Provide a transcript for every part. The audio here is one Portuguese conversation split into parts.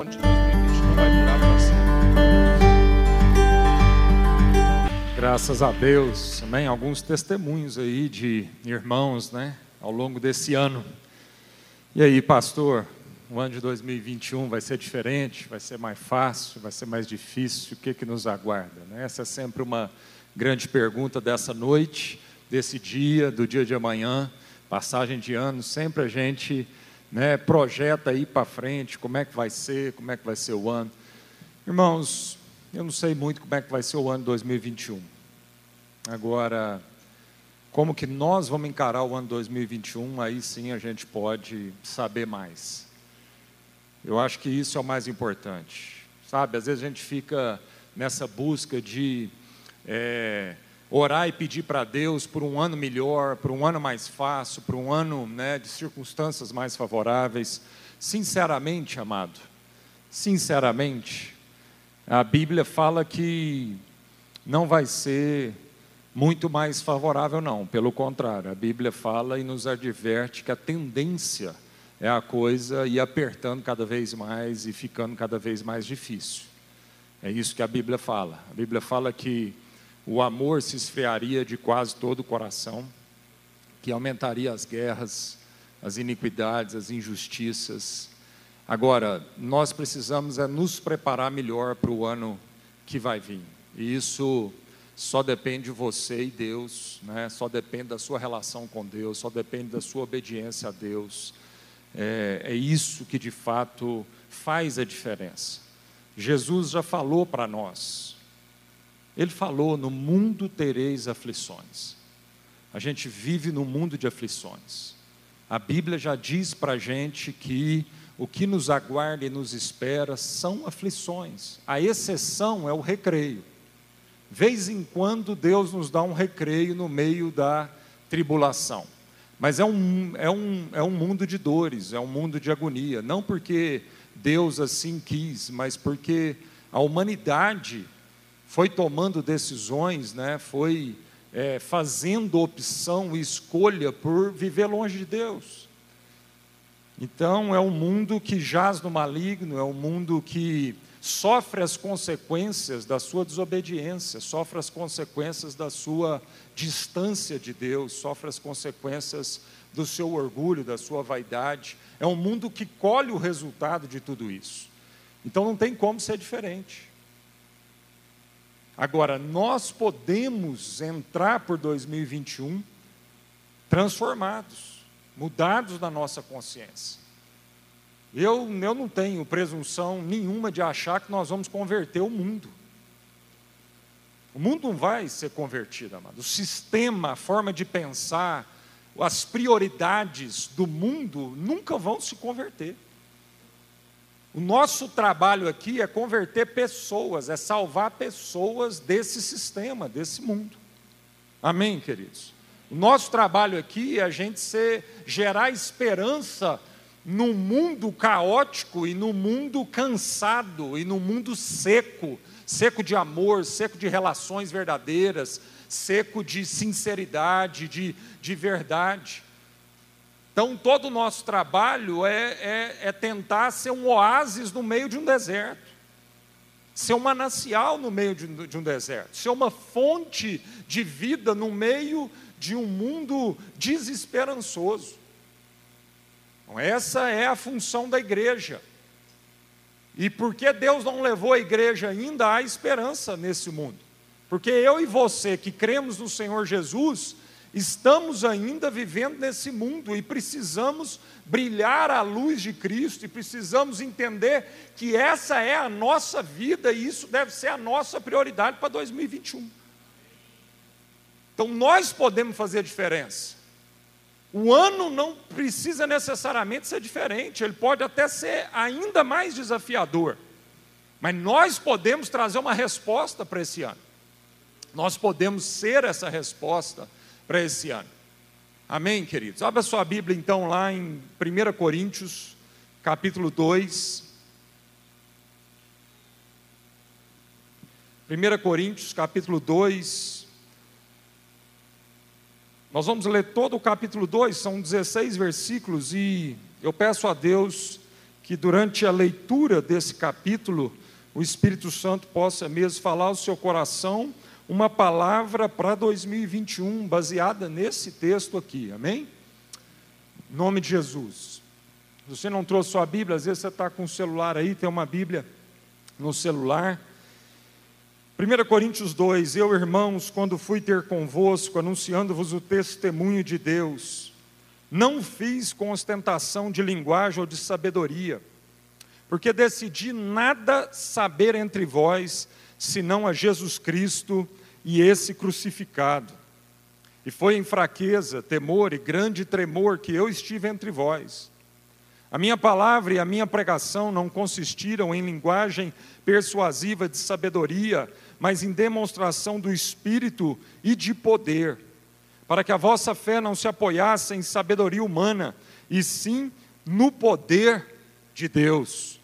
O ano de 2020 não vai durar para sempre. Graças a Deus, amém. Alguns testemunhos aí de irmãos, né, ao longo desse ano. E aí, pastor, o ano de 2021 vai ser diferente, vai ser mais fácil, vai ser mais difícil, o que, que nos aguarda? Né? Essa é sempre uma grande pergunta dessa noite, desse dia, do dia de amanhã, passagem de ano, sempre a gente né, projeta aí para frente, como é que vai ser, como é que vai ser o ano. Irmãos, eu não sei muito como é que vai ser o ano 2021. Agora, como que nós vamos encarar o ano 2021, aí sim a gente pode saber mais. Eu acho que isso é o mais importante. Sabe, às vezes a gente fica nessa busca de é, orar e pedir para Deus por um ano melhor, por um ano mais fácil, por um ano né, de circunstâncias mais favoráveis. Sinceramente, amado, sinceramente, a Bíblia fala que não vai ser muito mais favorável, não. Pelo contrário, a Bíblia fala e nos adverte que a tendência é a coisa ir apertando cada vez mais e ficando cada vez mais difícil. É isso que a Bíblia fala. A Bíblia fala que o amor se esfriaria de quase todo o coração, que aumentaria as guerras, as iniquidades, as injustiças. Agora, nós precisamos é nos preparar melhor para o ano que vai vir. E isso só depende de você e Deus, né? só depende da sua relação com Deus, só depende da sua obediência a Deus. É, é isso que de fato faz a diferença. Jesus já falou para nós, ele falou: no mundo tereis aflições. A gente vive no mundo de aflições. A Bíblia já diz para a gente que o que nos aguarda e nos espera são aflições. A exceção é o recreio. Vez em quando Deus nos dá um recreio no meio da tribulação. Mas é um, é, um, é um mundo de dores, é um mundo de agonia. Não porque Deus assim quis, mas porque a humanidade foi tomando decisões, né, foi é, fazendo opção e escolha por viver longe de Deus. Então, é um mundo que jaz no maligno, é um mundo que sofre as consequências da sua desobediência, sofre as consequências da sua distância de Deus, sofre as consequências do seu orgulho, da sua vaidade. É um mundo que colhe o resultado de tudo isso. Então não tem como ser diferente. Agora, nós podemos entrar por 2021 transformados, mudados na nossa consciência. Eu, eu não tenho presunção nenhuma de achar que nós vamos converter o mundo. O mundo não vai ser convertido, amado. O sistema, a forma de pensar, as prioridades do mundo nunca vão se converter. O nosso trabalho aqui é converter pessoas, é salvar pessoas desse sistema, desse mundo. Amém, queridos? O nosso trabalho aqui é a gente ser, gerar esperança num mundo caótico e num mundo cansado e num mundo seco seco de amor, seco de relações verdadeiras, seco de sinceridade, de, de verdade. Então, todo o nosso trabalho é, é, é tentar ser um oásis no meio de um deserto, ser um manancial no meio de, de um deserto, ser uma fonte de vida no meio de um mundo desesperançoso. Então, essa é a função da igreja. E porque Deus não levou a igreja ainda, há esperança nesse mundo. Porque eu e você que cremos no Senhor Jesus, estamos ainda vivendo nesse mundo e precisamos brilhar a luz de Cristo e precisamos entender que essa é a nossa vida e isso deve ser a nossa prioridade para 2021. Então nós podemos fazer a diferença. O ano não precisa necessariamente ser diferente, ele pode até ser ainda mais desafiador. Mas nós podemos trazer uma resposta para esse ano. Nós podemos ser essa resposta para esse ano. Amém, queridos? Abra sua Bíblia então lá em 1 Coríntios, capítulo 2. 1 Coríntios, capítulo 2, nós vamos ler todo o capítulo 2, são 16 versículos, e eu peço a Deus que durante a leitura desse capítulo, o Espírito Santo possa mesmo falar ao seu coração uma palavra para 2021, baseada nesse texto aqui, amém? Em nome de Jesus. Você não trouxe sua Bíblia, às vezes você está com o celular aí, tem uma Bíblia no celular. 1 Coríntios 2: Eu, irmãos, quando fui ter convosco, anunciando-vos o testemunho de Deus, não fiz com ostentação de linguagem ou de sabedoria, porque decidi nada saber entre vós, senão a Jesus Cristo e esse crucificado. E foi em fraqueza, temor e grande tremor que eu estive entre vós. A minha palavra e a minha pregação não consistiram em linguagem persuasiva de sabedoria, mas em demonstração do Espírito e de poder, para que a vossa fé não se apoiasse em sabedoria humana, e sim no poder de Deus.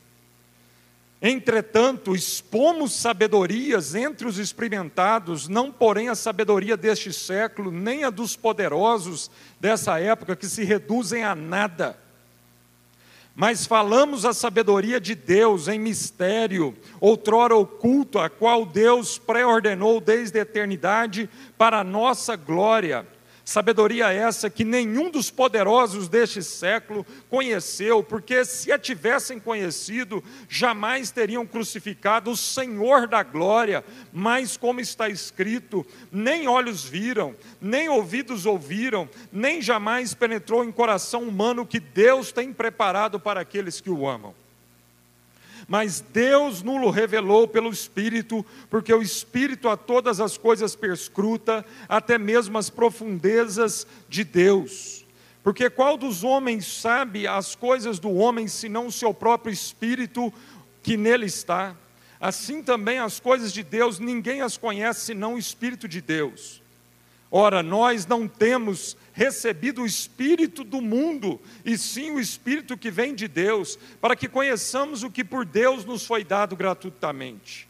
Entretanto, expomos sabedorias entre os experimentados, não porém a sabedoria deste século, nem a dos poderosos dessa época, que se reduzem a nada. Mas falamos a sabedoria de Deus em mistério, outrora oculto, a qual Deus pré-ordenou desde a eternidade para a nossa glória Sabedoria essa que nenhum dos poderosos deste século conheceu, porque se a tivessem conhecido, jamais teriam crucificado o Senhor da glória, mas como está escrito, nem olhos viram, nem ouvidos ouviram, nem jamais penetrou em coração humano o que Deus tem preparado para aqueles que o amam mas Deus nulo revelou pelo Espírito, porque o Espírito a todas as coisas perscruta, até mesmo as profundezas de Deus. Porque qual dos homens sabe as coisas do homem, senão o seu próprio Espírito que nele está? Assim também as coisas de Deus, ninguém as conhece senão o Espírito de Deus. Ora, nós não temos recebido o Espírito do mundo, e sim o Espírito que vem de Deus, para que conheçamos o que por Deus nos foi dado gratuitamente.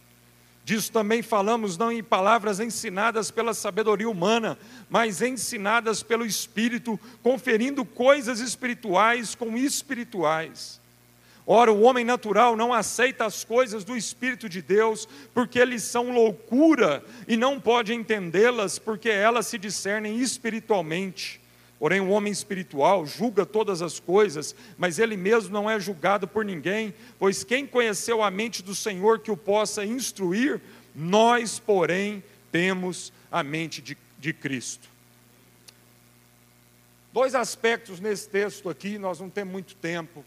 Disso também falamos não em palavras ensinadas pela sabedoria humana, mas ensinadas pelo Espírito, conferindo coisas espirituais com espirituais. Ora, o homem natural não aceita as coisas do Espírito de Deus, porque eles são loucura e não pode entendê-las, porque elas se discernem espiritualmente. Porém, o homem espiritual julga todas as coisas, mas ele mesmo não é julgado por ninguém, pois quem conheceu a mente do Senhor que o possa instruir, nós, porém, temos a mente de, de Cristo. Dois aspectos nesse texto aqui, nós não temos muito tempo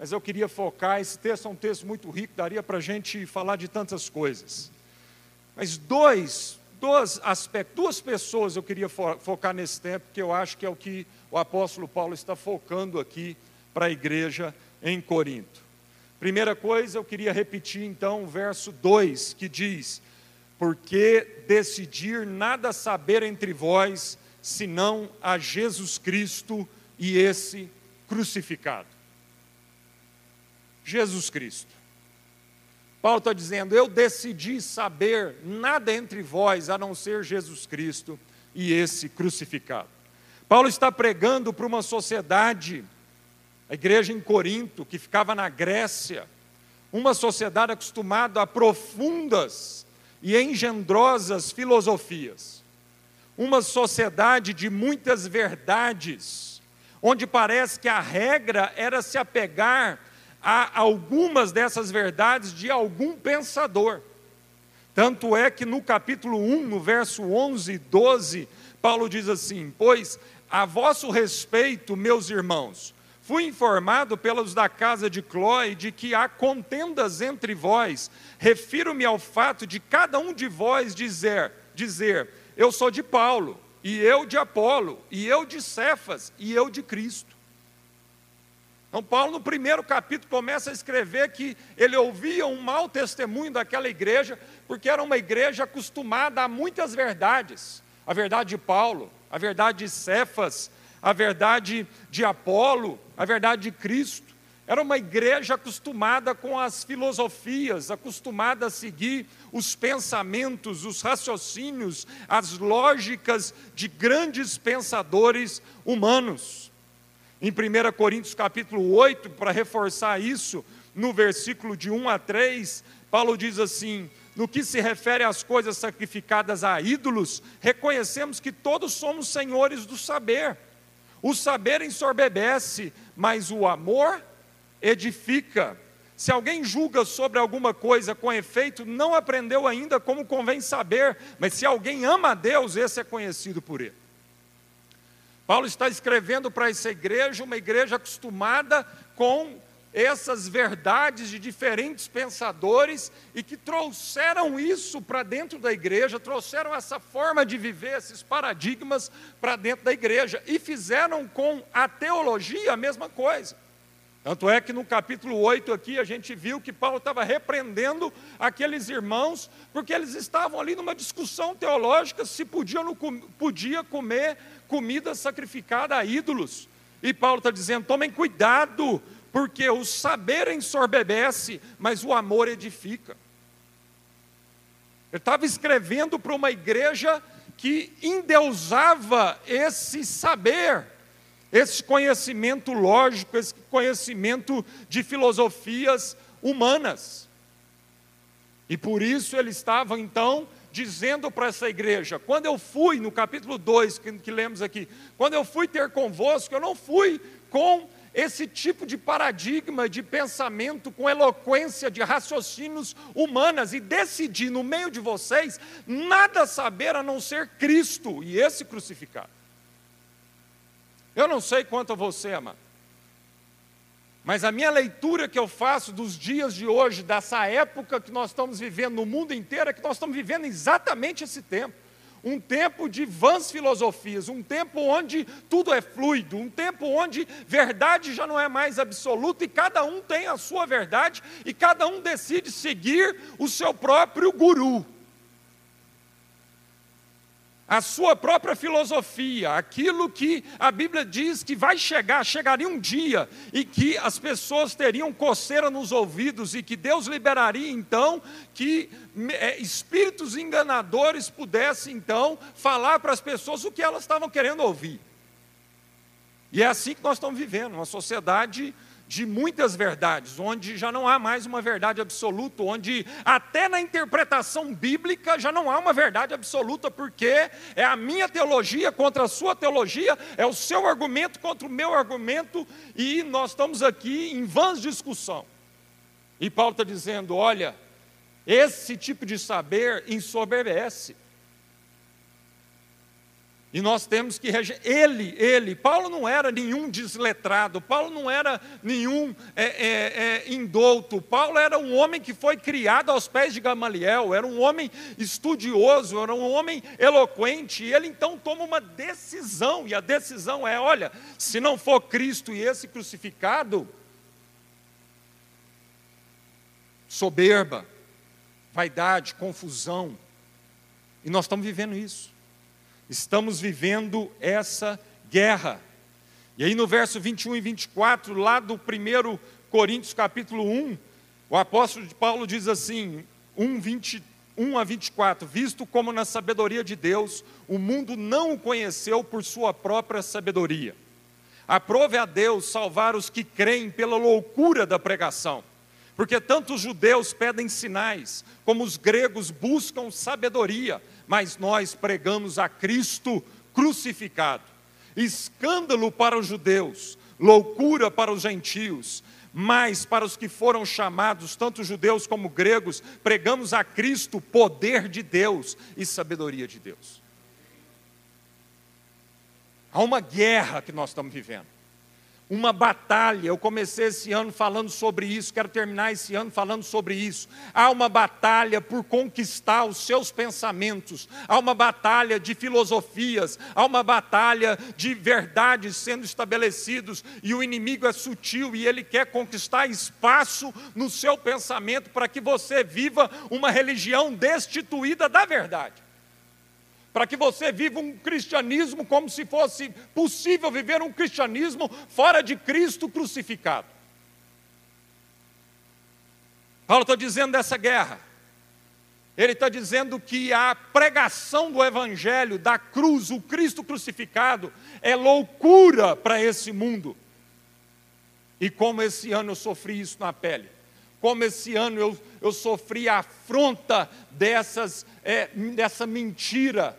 mas eu queria focar. Esse texto é um texto muito rico, daria para a gente falar de tantas coisas. Mas dois, dois aspectos, duas pessoas eu queria focar nesse tempo, que eu acho que é o que o apóstolo Paulo está focando aqui para a igreja em Corinto. Primeira coisa, eu queria repetir então o verso 2, que diz: Porque decidir nada saber entre vós, senão a Jesus Cristo e esse crucificado. Jesus Cristo. Paulo está dizendo: Eu decidi saber nada entre vós a não ser Jesus Cristo e esse crucificado. Paulo está pregando para uma sociedade, a igreja em Corinto, que ficava na Grécia, uma sociedade acostumada a profundas e engendrosas filosofias, uma sociedade de muitas verdades, onde parece que a regra era se apegar a algumas dessas verdades de algum pensador. Tanto é que no capítulo 1, no verso 11 e 12, Paulo diz assim: Pois a vosso respeito, meus irmãos, fui informado pelos da casa de Clói de que há contendas entre vós. Refiro-me ao fato de cada um de vós dizer, dizer: Eu sou de Paulo, e eu de Apolo, e eu de Cefas, e eu de Cristo. Então, Paulo, no primeiro capítulo, começa a escrever que ele ouvia um mau testemunho daquela igreja, porque era uma igreja acostumada a muitas verdades: a verdade de Paulo, a verdade de Cefas, a verdade de Apolo, a verdade de Cristo. Era uma igreja acostumada com as filosofias, acostumada a seguir os pensamentos, os raciocínios, as lógicas de grandes pensadores humanos. Em 1 Coríntios capítulo 8, para reforçar isso, no versículo de 1 a 3, Paulo diz assim: no que se refere às coisas sacrificadas a ídolos, reconhecemos que todos somos senhores do saber. O saber ensorbebece, mas o amor edifica. Se alguém julga sobre alguma coisa com efeito, não aprendeu ainda como convém saber, mas se alguém ama a Deus, esse é conhecido por ele. Paulo está escrevendo para essa igreja, uma igreja acostumada com essas verdades de diferentes pensadores e que trouxeram isso para dentro da igreja, trouxeram essa forma de viver, esses paradigmas para dentro da igreja e fizeram com a teologia a mesma coisa. Tanto é que no capítulo 8 aqui a gente viu que Paulo estava repreendendo aqueles irmãos, porque eles estavam ali numa discussão teológica se podia ou não podia comer comida sacrificada a ídolos. E Paulo está dizendo: tomem cuidado, porque o saber ensorbebece, mas o amor edifica. Ele estava escrevendo para uma igreja que endeusava esse saber esse conhecimento lógico, esse conhecimento de filosofias humanas. E por isso ele estava então dizendo para essa igreja: quando eu fui, no capítulo 2 que, que lemos aqui, quando eu fui ter convosco, eu não fui com esse tipo de paradigma de pensamento, com eloquência de raciocínios humanas, e decidi no meio de vocês nada saber a não ser Cristo e esse crucificado. Eu não sei quanto a você, amado. Mas a minha leitura que eu faço dos dias de hoje, dessa época que nós estamos vivendo no mundo inteiro, é que nós estamos vivendo exatamente esse tempo. Um tempo de vãs filosofias, um tempo onde tudo é fluido, um tempo onde verdade já não é mais absoluta e cada um tem a sua verdade e cada um decide seguir o seu próprio guru a sua própria filosofia, aquilo que a Bíblia diz que vai chegar, chegaria um dia e que as pessoas teriam coceira nos ouvidos e que Deus liberaria então que é, espíritos enganadores pudessem então falar para as pessoas o que elas estavam querendo ouvir. E é assim que nós estamos vivendo, uma sociedade de muitas verdades, onde já não há mais uma verdade absoluta, onde até na interpretação bíblica já não há uma verdade absoluta, porque é a minha teologia contra a sua teologia, é o seu argumento contra o meu argumento, e nós estamos aqui em vãs discussão. E Paulo está dizendo: olha, esse tipo de saber ensoberbece. E nós temos que. Ele, ele, Paulo não era nenhum desletrado, Paulo não era nenhum é, é, é, indouto, Paulo era um homem que foi criado aos pés de Gamaliel, era um homem estudioso, era um homem eloquente, e ele então toma uma decisão, e a decisão é: olha, se não for Cristo e esse crucificado, soberba, vaidade, confusão, e nós estamos vivendo isso. Estamos vivendo essa guerra. E aí no verso 21 e 24, lá do 1 Coríntios capítulo 1, o apóstolo Paulo diz assim, 1, 21 a 24, visto como na sabedoria de Deus, o mundo não o conheceu por sua própria sabedoria. Aprove a Deus salvar os que creem pela loucura da pregação. Porque tanto os judeus pedem sinais, como os gregos buscam sabedoria, mas nós pregamos a Cristo crucificado. Escândalo para os judeus, loucura para os gentios, mas para os que foram chamados, tanto judeus como gregos, pregamos a Cristo poder de Deus e sabedoria de Deus. Há uma guerra que nós estamos vivendo uma batalha. Eu comecei esse ano falando sobre isso, quero terminar esse ano falando sobre isso. Há uma batalha por conquistar os seus pensamentos, há uma batalha de filosofias, há uma batalha de verdades sendo estabelecidos, e o inimigo é sutil e ele quer conquistar espaço no seu pensamento para que você viva uma religião destituída da verdade para que você viva um cristianismo como se fosse possível viver um cristianismo fora de Cristo crucificado. Paulo está dizendo dessa guerra. Ele está dizendo que a pregação do Evangelho, da cruz, o Cristo crucificado, é loucura para esse mundo. E como esse ano eu sofri isso na pele. Como esse ano eu, eu sofri a afronta dessas, é, dessa mentira.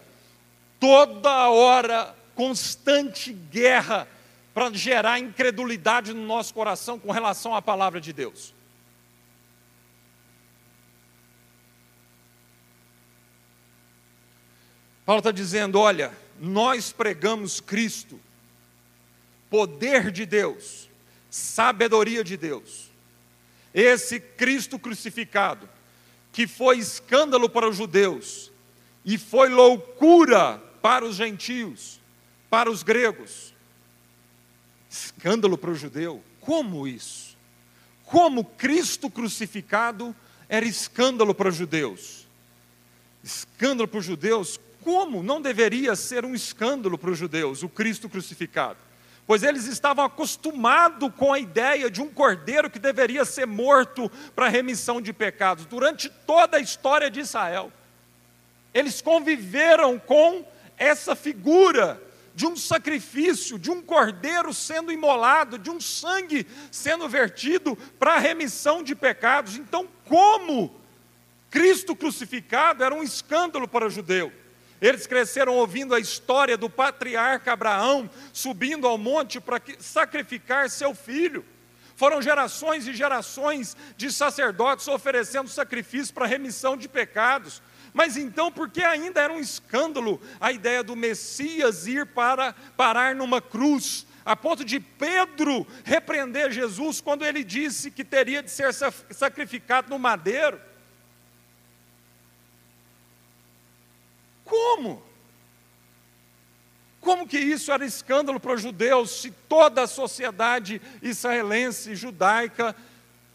Toda hora, constante guerra para gerar incredulidade no nosso coração com relação à palavra de Deus. Paulo está dizendo: olha, nós pregamos Cristo, poder de Deus, sabedoria de Deus. Esse Cristo crucificado, que foi escândalo para os judeus e foi loucura para os gentios, para os gregos. Escândalo para o judeu. Como isso? Como Cristo crucificado era escândalo para os judeus? Escândalo para os judeus? Como não deveria ser um escândalo para os judeus o Cristo crucificado? Pois eles estavam acostumados com a ideia de um cordeiro que deveria ser morto para remissão de pecados. Durante toda a história de Israel, eles conviveram com essa figura de um sacrifício, de um cordeiro sendo imolado, de um sangue sendo vertido para remissão de pecados. Então, como Cristo crucificado era um escândalo para o judeu. Eles cresceram ouvindo a história do patriarca Abraão subindo ao monte para sacrificar seu filho. Foram gerações e gerações de sacerdotes oferecendo sacrifício para remissão de pecados. Mas então, por que ainda era um escândalo a ideia do Messias ir para parar numa cruz, a ponto de Pedro repreender Jesus quando ele disse que teria de ser sacrificado no madeiro? Como? Como que isso era escândalo para os judeus se toda a sociedade israelense, judaica,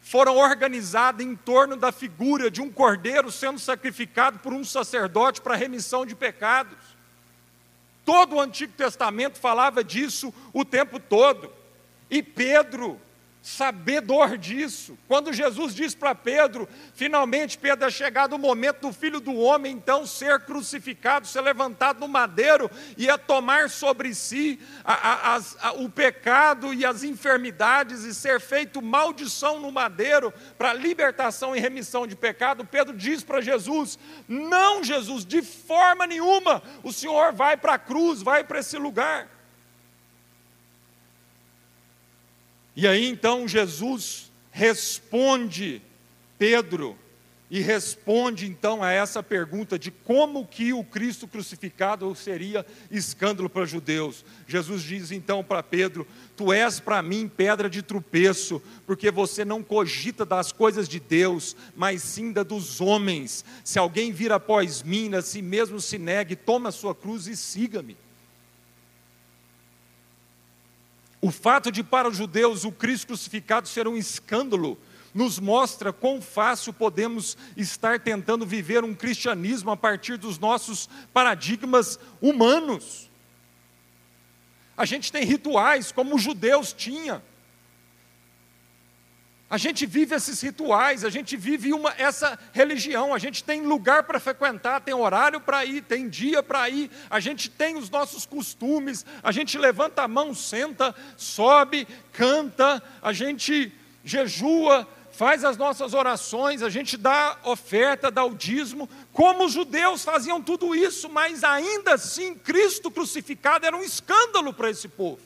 foram organizadas em torno da figura de um cordeiro sendo sacrificado por um sacerdote para remissão de pecados? Todo o Antigo Testamento falava disso o tempo todo. E Pedro sabedor disso. Quando Jesus diz para Pedro, finalmente Pedro é chegado o momento do filho do homem então ser crucificado, ser levantado no madeiro e a tomar sobre si a, a, a, o pecado e as enfermidades e ser feito maldição no madeiro para libertação e remissão de pecado, Pedro diz para Jesus: Não, Jesus, de forma nenhuma, o Senhor vai para a cruz, vai para esse lugar. E aí então Jesus responde Pedro e responde então a essa pergunta de como que o Cristo crucificado seria escândalo para os judeus. Jesus diz então para Pedro: Tu és para mim pedra de tropeço, porque você não cogita das coisas de Deus, mas sim da dos homens. Se alguém vir após mim, a si mesmo se negue, toma a sua cruz e siga-me. O fato de para os judeus o Cristo crucificado ser um escândalo nos mostra quão fácil podemos estar tentando viver um cristianismo a partir dos nossos paradigmas humanos. A gente tem rituais como os judeus tinham. A gente vive esses rituais, a gente vive uma, essa religião, a gente tem lugar para frequentar, tem horário para ir, tem dia para ir, a gente tem os nossos costumes, a gente levanta a mão, senta, sobe, canta, a gente jejua, faz as nossas orações, a gente dá oferta, dá o dízimo, como os judeus faziam tudo isso, mas ainda assim Cristo crucificado era um escândalo para esse povo.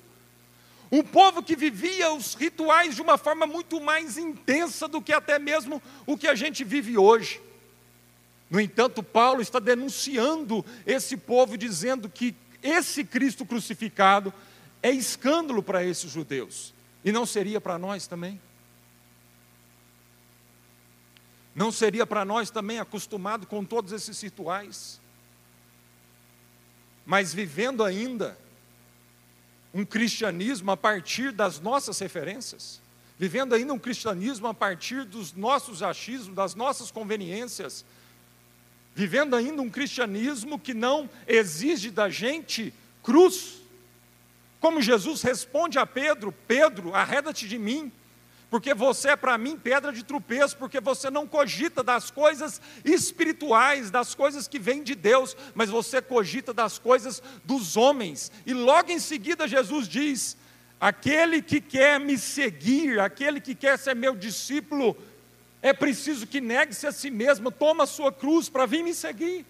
Um povo que vivia os rituais de uma forma muito mais intensa do que até mesmo o que a gente vive hoje. No entanto, Paulo está denunciando esse povo, dizendo que esse Cristo crucificado é escândalo para esses judeus, e não seria para nós também? Não seria para nós também acostumado com todos esses rituais? Mas vivendo ainda um cristianismo a partir das nossas referências, vivendo ainda um cristianismo a partir dos nossos achismos, das nossas conveniências, vivendo ainda um cristianismo que não exige da gente cruz. Como Jesus responde a Pedro: Pedro, arreda-te de mim, porque você é para mim pedra de tropeço, porque você não cogita das coisas espirituais, das coisas que vêm de Deus, mas você cogita das coisas dos homens. E logo em seguida Jesus diz: aquele que quer me seguir, aquele que quer ser meu discípulo, é preciso que negue-se a si mesmo, toma a sua cruz para vir me seguir.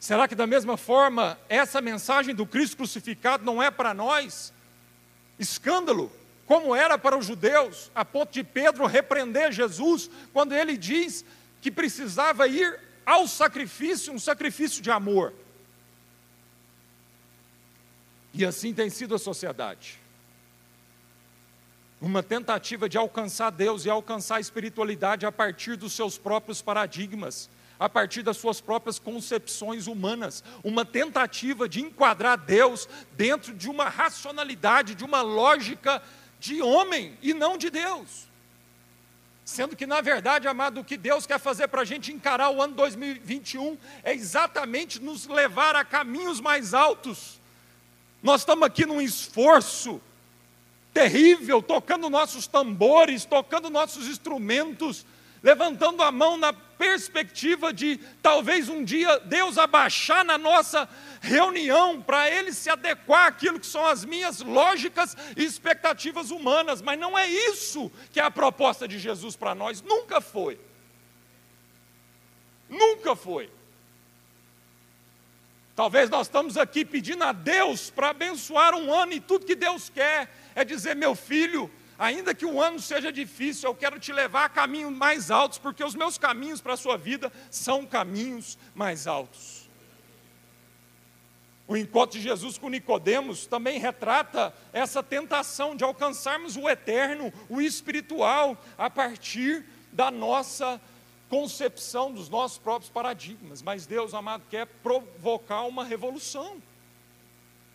Será que da mesma forma essa mensagem do Cristo crucificado não é para nós escândalo, como era para os judeus, a ponto de Pedro repreender Jesus quando ele diz que precisava ir ao sacrifício, um sacrifício de amor. E assim tem sido a sociedade. Uma tentativa de alcançar Deus e alcançar a espiritualidade a partir dos seus próprios paradigmas, a partir das suas próprias concepções humanas, uma tentativa de enquadrar Deus dentro de uma racionalidade, de uma lógica de homem e não de Deus. Sendo que, na verdade, amado, o que Deus quer fazer para a gente encarar o ano 2021 é exatamente nos levar a caminhos mais altos. Nós estamos aqui num esforço terrível, tocando nossos tambores, tocando nossos instrumentos, levantando a mão na perspectiva de talvez um dia Deus abaixar na nossa reunião para ele se adequar àquilo que são as minhas lógicas e expectativas humanas, mas não é isso que é a proposta de Jesus para nós, nunca foi. Nunca foi. Talvez nós estamos aqui pedindo a Deus para abençoar um ano e tudo que Deus quer é dizer, meu filho, ainda que o ano seja difícil, eu quero te levar a caminhos mais altos, porque os meus caminhos para a sua vida são caminhos mais altos. O encontro de Jesus com Nicodemos também retrata essa tentação de alcançarmos o eterno, o espiritual, a partir da nossa concepção dos nossos próprios paradigmas. Mas Deus, amado, quer provocar uma revolução.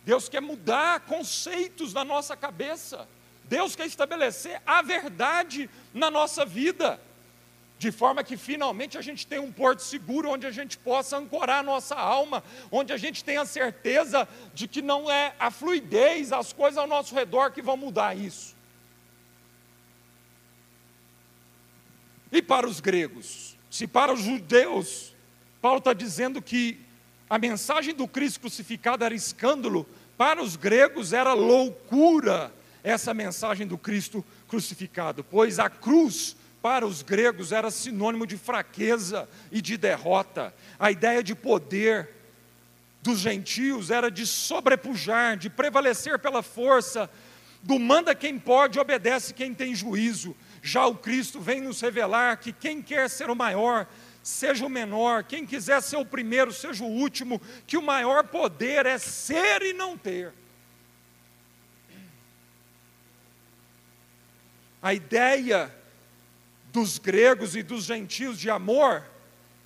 Deus quer mudar conceitos na nossa cabeça. Deus quer estabelecer a verdade na nossa vida, de forma que finalmente a gente tenha um porto seguro onde a gente possa ancorar a nossa alma, onde a gente tenha certeza de que não é a fluidez, as coisas ao nosso redor que vão mudar isso. E para os gregos? Se para os judeus, Paulo está dizendo que a mensagem do Cristo crucificado era escândalo, para os gregos era loucura essa mensagem do Cristo crucificado, pois a cruz para os gregos era sinônimo de fraqueza e de derrota. A ideia de poder dos gentios era de sobrepujar, de prevalecer pela força, do manda quem pode, obedece quem tem juízo. Já o Cristo vem nos revelar que quem quer ser o maior, seja o menor, quem quiser ser o primeiro, seja o último, que o maior poder é ser e não ter. A ideia dos gregos e dos gentios de amor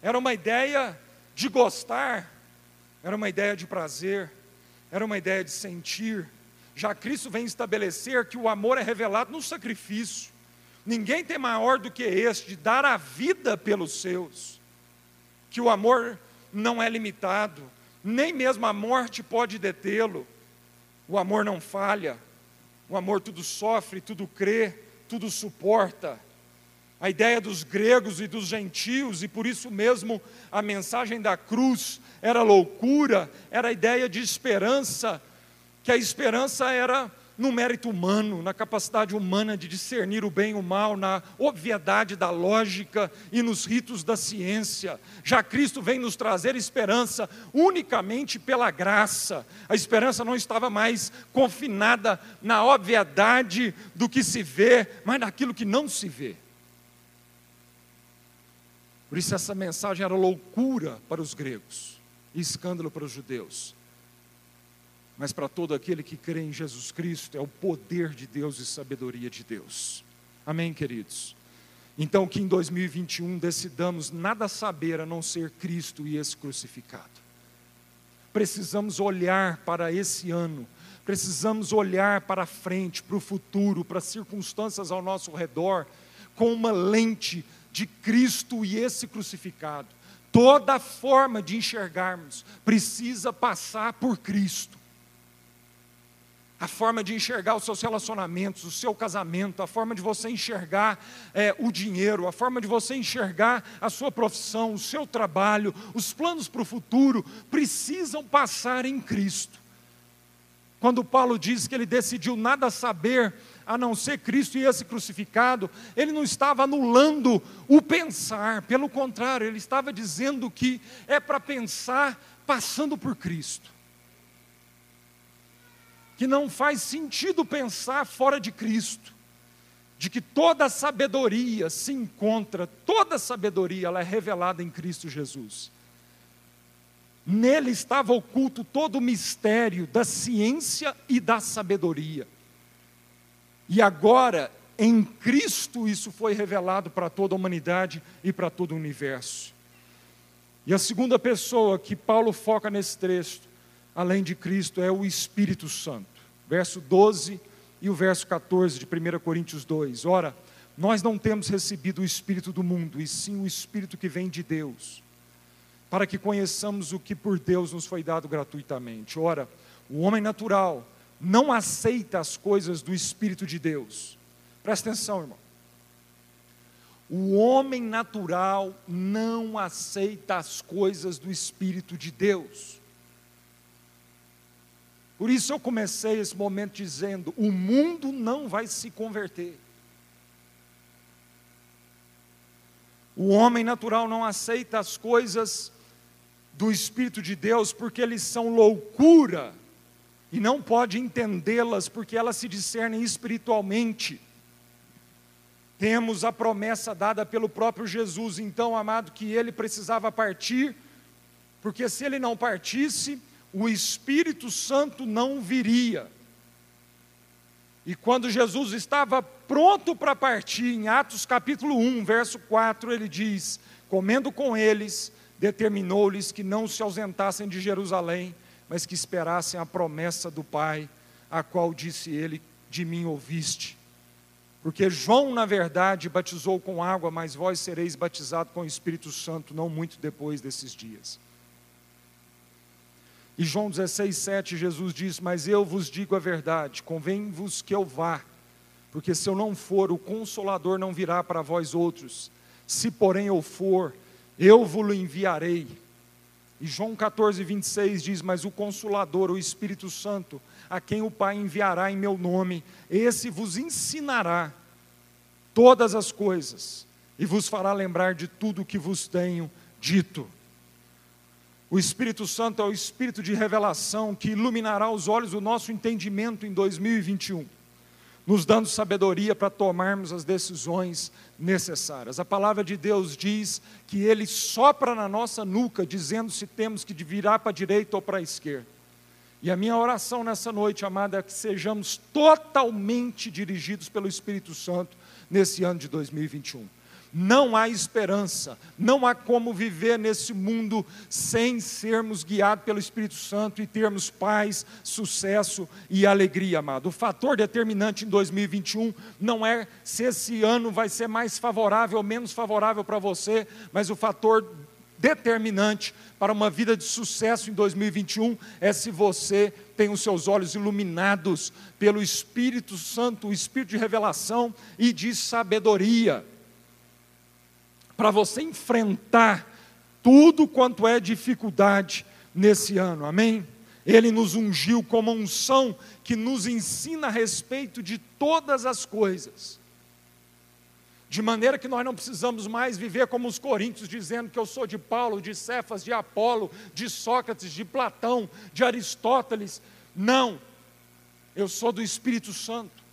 era uma ideia de gostar, era uma ideia de prazer, era uma ideia de sentir. Já Cristo vem estabelecer que o amor é revelado no sacrifício. Ninguém tem maior do que este, de dar a vida pelos seus. Que o amor não é limitado, nem mesmo a morte pode detê-lo. O amor não falha, o amor tudo sofre, tudo crê, tudo suporta. A ideia dos gregos e dos gentios, e por isso mesmo a mensagem da cruz era loucura, era a ideia de esperança, que a esperança era no mérito humano, na capacidade humana de discernir o bem e o mal, na obviedade da lógica e nos ritos da ciência. Já Cristo vem nos trazer esperança unicamente pela graça. A esperança não estava mais confinada na obviedade do que se vê, mas naquilo que não se vê. Por isso, essa mensagem era loucura para os gregos e escândalo para os judeus mas para todo aquele que crê em Jesus Cristo é o poder de Deus e sabedoria de Deus. Amém, queridos? Então, que em 2021 decidamos nada saber a não ser Cristo e esse crucificado. Precisamos olhar para esse ano, precisamos olhar para frente, para o futuro, para as circunstâncias ao nosso redor, com uma lente de Cristo e esse crucificado. Toda forma de enxergarmos precisa passar por Cristo a forma de enxergar os seus relacionamentos, o seu casamento, a forma de você enxergar é, o dinheiro, a forma de você enxergar a sua profissão, o seu trabalho, os planos para o futuro, precisam passar em Cristo. quando Paulo diz que ele decidiu nada saber a não ser Cristo e esse crucificado, ele não estava anulando o pensar, pelo contrário, ele estava dizendo que é para pensar passando por Cristo. Que não faz sentido pensar fora de Cristo, de que toda sabedoria se encontra, toda sabedoria ela é revelada em Cristo Jesus. Nele estava oculto todo o mistério da ciência e da sabedoria. E agora, em Cristo, isso foi revelado para toda a humanidade e para todo o universo. E a segunda pessoa que Paulo foca nesse texto, além de Cristo, é o Espírito Santo. Verso 12 e o verso 14 de 1 Coríntios 2. Ora, nós não temos recebido o Espírito do mundo, e sim o Espírito que vem de Deus, para que conheçamos o que por Deus nos foi dado gratuitamente. Ora, o homem natural não aceita as coisas do Espírito de Deus. Presta atenção, irmão. O homem natural não aceita as coisas do Espírito de Deus. Por isso eu comecei esse momento dizendo: o mundo não vai se converter. O homem natural não aceita as coisas do Espírito de Deus porque eles são loucura e não pode entendê-las porque elas se discernem espiritualmente. Temos a promessa dada pelo próprio Jesus, então, amado, que ele precisava partir, porque se ele não partisse, o Espírito Santo não viria. E quando Jesus estava pronto para partir, em Atos capítulo 1, verso 4, ele diz: Comendo com eles, determinou-lhes que não se ausentassem de Jerusalém, mas que esperassem a promessa do Pai, a qual disse ele: De mim ouviste. Porque João, na verdade, batizou com água, mas vós sereis batizados com o Espírito Santo não muito depois desses dias. E João 16, 7, Jesus diz: Mas eu vos digo a verdade, convém-vos que eu vá, porque se eu não for, o consolador não virá para vós outros. Se, porém, eu for, eu vos enviarei. E João 14, 26 diz: Mas o Consolador, o Espírito Santo, a quem o Pai enviará em meu nome, esse vos ensinará todas as coisas e vos fará lembrar de tudo o que vos tenho dito. O Espírito Santo é o Espírito de revelação que iluminará os olhos do nosso entendimento em 2021 nos dando sabedoria para tomarmos as decisões necessárias. A palavra de Deus diz que Ele sopra na nossa nuca, dizendo se temos que virar para a direita ou para a esquerda. E a minha oração nessa noite, amada, é que sejamos totalmente dirigidos pelo Espírito Santo nesse ano de 2021 não há esperança, não há como viver nesse mundo sem sermos guiados pelo Espírito Santo e termos paz, sucesso e alegria, amado. O fator determinante em 2021 não é se esse ano vai ser mais favorável ou menos favorável para você, mas o fator determinante para uma vida de sucesso em 2021 é se você tem os seus olhos iluminados pelo Espírito Santo, o Espírito de revelação e de sabedoria para você enfrentar tudo quanto é dificuldade nesse ano, amém? Ele nos ungiu como unção que nos ensina a respeito de todas as coisas. De maneira que nós não precisamos mais viver como os coríntios, dizendo que eu sou de Paulo, de Cefas, de Apolo, de Sócrates, de Platão, de Aristóteles. Não, eu sou do Espírito Santo.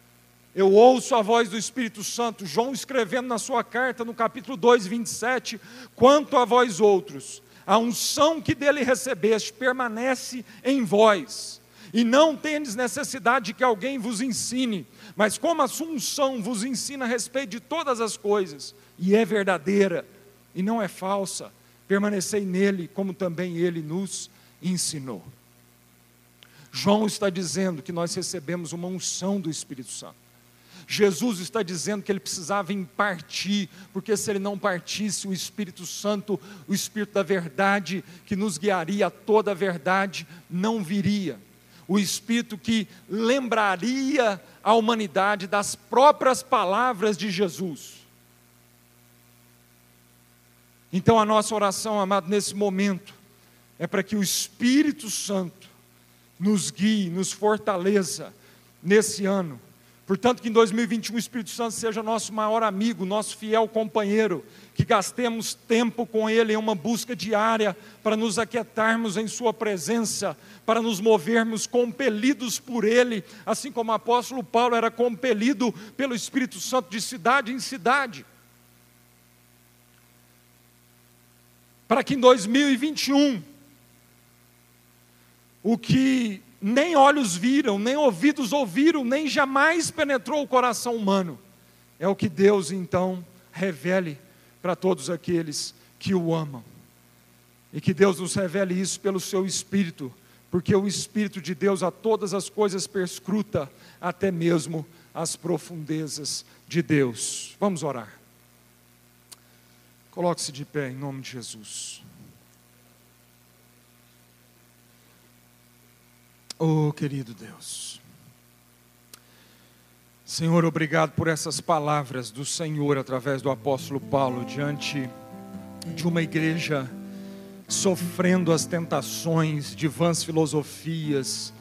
Eu ouço a voz do Espírito Santo, João escrevendo na sua carta, no capítulo 2, 27, quanto a vós outros, a unção que dele recebeste permanece em vós, e não tendes necessidade de que alguém vos ensine, mas como a sua unção vos ensina a respeito de todas as coisas, e é verdadeira, e não é falsa, permanecei nele, como também ele nos ensinou. João está dizendo que nós recebemos uma unção do Espírito Santo. Jesus está dizendo que ele precisava impartir, porque se ele não partisse, o Espírito Santo, o Espírito da verdade, que nos guiaria a toda a verdade, não viria. O Espírito que lembraria a humanidade das próprias palavras de Jesus. Então a nossa oração, amado, nesse momento, é para que o Espírito Santo nos guie, nos fortaleça nesse ano. Portanto, que em 2021 o Espírito Santo seja nosso maior amigo, nosso fiel companheiro, que gastemos tempo com Ele em uma busca diária para nos aquietarmos em Sua presença, para nos movermos compelidos por Ele, assim como o apóstolo Paulo era compelido pelo Espírito Santo de cidade em cidade. Para que em 2021, o que nem olhos viram, nem ouvidos ouviram, nem jamais penetrou o coração humano. É o que Deus então revele para todos aqueles que o amam. E que Deus nos revele isso pelo seu Espírito, porque o Espírito de Deus a todas as coisas perscruta, até mesmo as profundezas de Deus. Vamos orar. Coloque-se de pé em nome de Jesus. Oh, querido Deus. Senhor, obrigado por essas palavras do Senhor através do apóstolo Paulo diante de uma igreja sofrendo as tentações de vãs filosofias,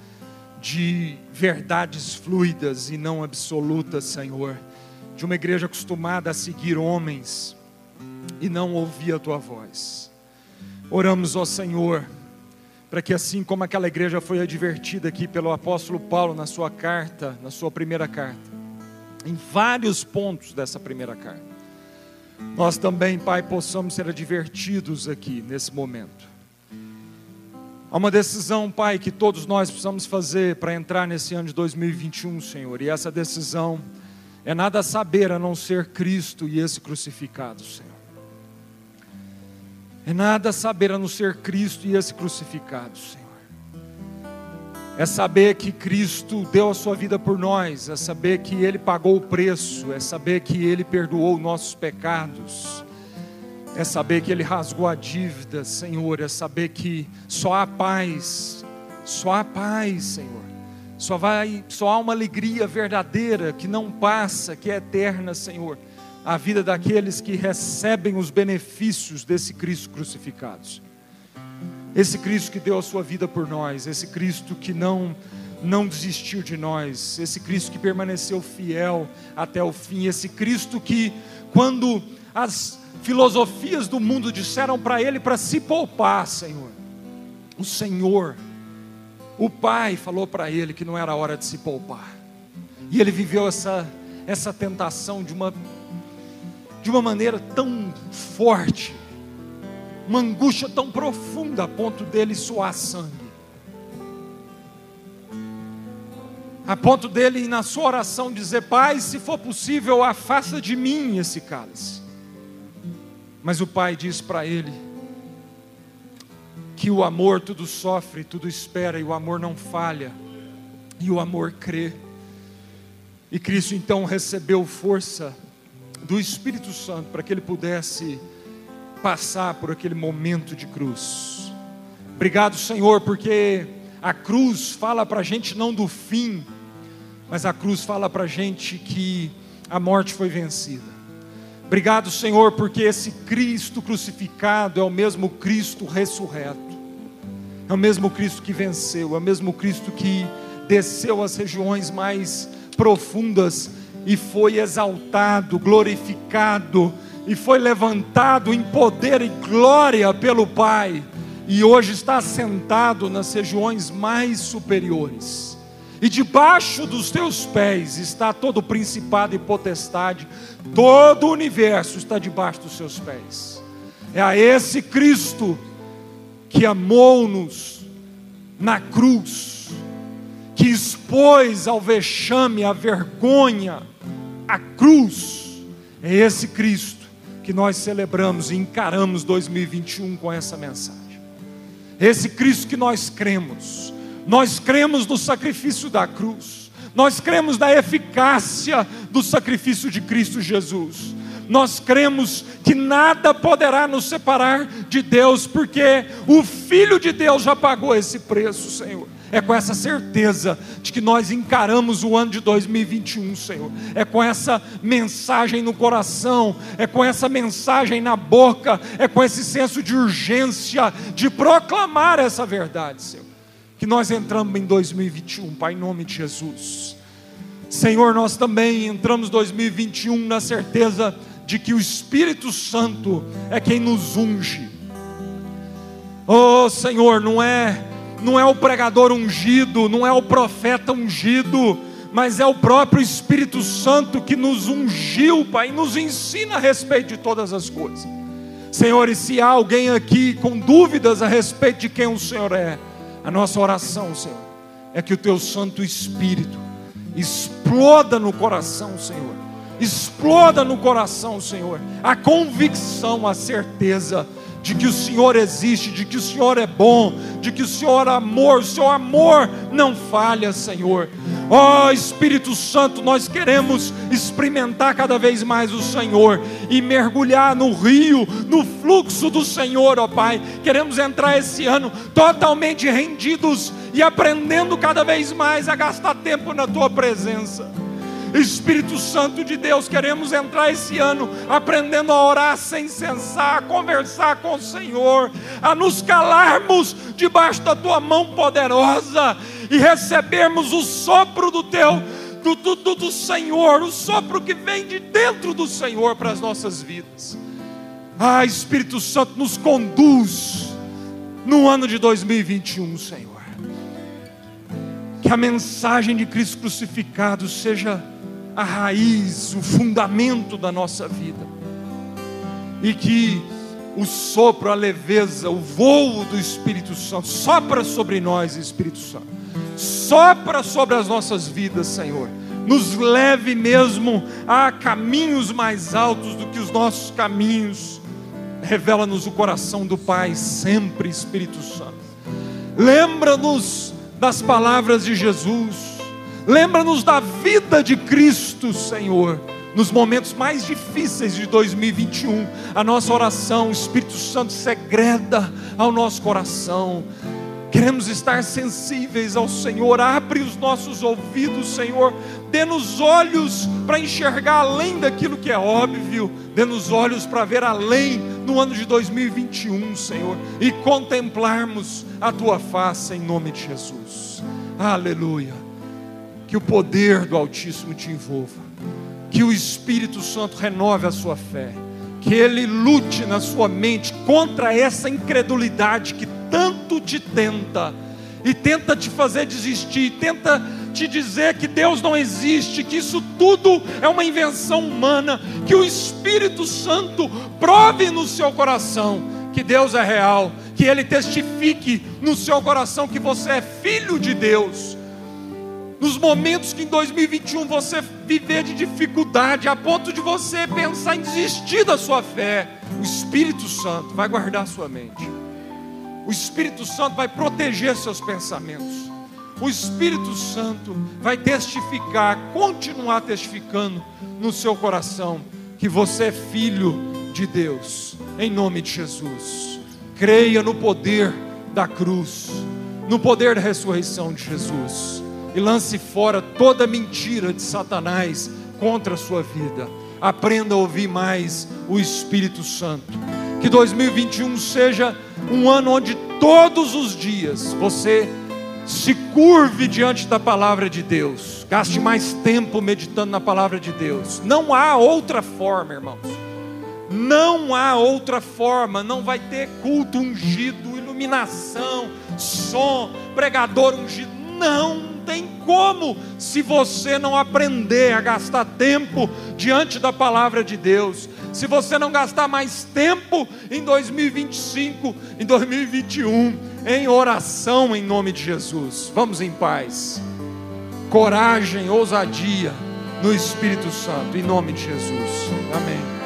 de verdades fluidas e não absolutas, Senhor, de uma igreja acostumada a seguir homens e não ouvir a tua voz. Oramos, ó Senhor, para que assim como aquela igreja foi advertida aqui pelo apóstolo Paulo na sua carta, na sua primeira carta, em vários pontos dessa primeira carta, nós também, Pai, possamos ser advertidos aqui nesse momento. Há uma decisão, Pai, que todos nós precisamos fazer para entrar nesse ano de 2021, Senhor, e essa decisão é nada saber a não ser Cristo e esse crucificado, Senhor. É nada saber a não ser Cristo e esse crucificado, Senhor. É saber que Cristo deu a sua vida por nós, é saber que Ele pagou o preço, é saber que Ele perdoou nossos pecados, é saber que Ele rasgou a dívida, Senhor, é saber que só há paz, só há paz, Senhor. Só vai, só há uma alegria verdadeira que não passa, que é eterna, Senhor a vida daqueles que recebem os benefícios desse Cristo crucificado. Esse Cristo que deu a sua vida por nós, esse Cristo que não não desistiu de nós, esse Cristo que permaneceu fiel até o fim, esse Cristo que quando as filosofias do mundo disseram para ele para se poupar, Senhor, o Senhor, o Pai falou para ele que não era hora de se poupar. E ele viveu essa essa tentação de uma de uma maneira tão forte, uma angústia tão profunda a ponto dele suar sangue. A ponto dele, na sua oração, dizer: Pai, se for possível, afasta de mim esse cálice. Mas o pai diz para ele que o amor tudo sofre, tudo espera, e o amor não falha, e o amor crê. E Cristo então recebeu força do Espírito Santo para que ele pudesse passar por aquele momento de cruz. Obrigado, Senhor, porque a cruz fala para a gente não do fim, mas a cruz fala para a gente que a morte foi vencida. Obrigado, Senhor, porque esse Cristo crucificado é o mesmo Cristo ressurreto, é o mesmo Cristo que venceu, é o mesmo Cristo que desceu às regiões mais profundas e foi exaltado, glorificado, e foi levantado em poder e glória pelo Pai, e hoje está sentado nas regiões mais superiores. E debaixo dos teus pés está todo o principado e potestade, todo o universo está debaixo dos seus pés. É a esse Cristo que amou-nos na cruz, que expôs ao vexame, à vergonha, a cruz. É esse Cristo que nós celebramos e encaramos 2021 com essa mensagem. Esse Cristo que nós cremos. Nós cremos no sacrifício da cruz. Nós cremos na eficácia do sacrifício de Cristo Jesus. Nós cremos que nada poderá nos separar de Deus, porque o Filho de Deus já pagou esse preço, Senhor. É com essa certeza de que nós encaramos o ano de 2021, Senhor. É com essa mensagem no coração, é com essa mensagem na boca, é com esse senso de urgência de proclamar essa verdade, Senhor, que nós entramos em 2021, Pai, em nome de Jesus. Senhor, nós também entramos em 2021 na certeza de que o Espírito Santo é quem nos unge. Oh, Senhor, não é não é o pregador ungido, não é o profeta ungido, mas é o próprio Espírito Santo que nos ungiu, Pai, e nos ensina a respeito de todas as coisas. Senhor, e se há alguém aqui com dúvidas a respeito de quem o Senhor é, a nossa oração, Senhor, é que o teu Santo Espírito exploda no coração, Senhor. Exploda no coração, Senhor, a convicção, a certeza de que o Senhor existe, de que o Senhor é bom, de que o Senhor é amor, o seu amor não falha, Senhor. Ó oh, Espírito Santo, nós queremos experimentar cada vez mais o Senhor e mergulhar no rio, no fluxo do Senhor, ó oh, Pai. Queremos entrar esse ano totalmente rendidos e aprendendo cada vez mais a gastar tempo na tua presença. Espírito Santo de Deus, queremos entrar esse ano aprendendo a orar sem cessar, a conversar com o Senhor, a nos calarmos debaixo da tua mão poderosa e recebermos o sopro do teu do, do, do Senhor, o sopro que vem de dentro do Senhor para as nossas vidas. Ah, Espírito Santo, nos conduz no ano de 2021, Senhor. Que a mensagem de Cristo crucificado seja a raiz, o fundamento da nossa vida. E que o sopro, a leveza, o voo do Espírito Santo sopra sobre nós, Espírito Santo. Sopra sobre as nossas vidas, Senhor. Nos leve mesmo a caminhos mais altos do que os nossos caminhos. Revela-nos o coração do Pai sempre, Espírito Santo. Lembra-nos das palavras de Jesus Lembra-nos da vida de Cristo, Senhor, nos momentos mais difíceis de 2021. A nossa oração, o Espírito Santo segreda ao nosso coração. Queremos estar sensíveis ao Senhor. Abre os nossos ouvidos, Senhor. Dê-nos olhos para enxergar além daquilo que é óbvio. Dê-nos olhos para ver além no ano de 2021, Senhor. E contemplarmos a tua face em nome de Jesus. Aleluia que o poder do Altíssimo te envolva, que o Espírito Santo renove a sua fé, que ele lute na sua mente contra essa incredulidade que tanto te tenta e tenta te fazer desistir, tenta te dizer que Deus não existe, que isso tudo é uma invenção humana, que o Espírito Santo prove no seu coração que Deus é real, que ele testifique no seu coração que você é filho de Deus nos momentos que em 2021 você viver de dificuldade, a ponto de você pensar em desistir da sua fé, o Espírito Santo vai guardar sua mente. O Espírito Santo vai proteger seus pensamentos. O Espírito Santo vai testificar, continuar testificando no seu coração que você é filho de Deus, em nome de Jesus. Creia no poder da cruz, no poder da ressurreição de Jesus e lance fora toda mentira de Satanás contra a sua vida. Aprenda a ouvir mais o Espírito Santo. Que 2021 seja um ano onde todos os dias você se curve diante da palavra de Deus. Gaste mais tempo meditando na palavra de Deus. Não há outra forma, irmãos. Não há outra forma. Não vai ter culto ungido, iluminação, som, pregador ungido. Não tem como se você não aprender a gastar tempo diante da palavra de Deus. Se você não gastar mais tempo em 2025, em 2021, em oração em nome de Jesus. Vamos em paz. Coragem, ousadia no Espírito Santo, em nome de Jesus. Amém.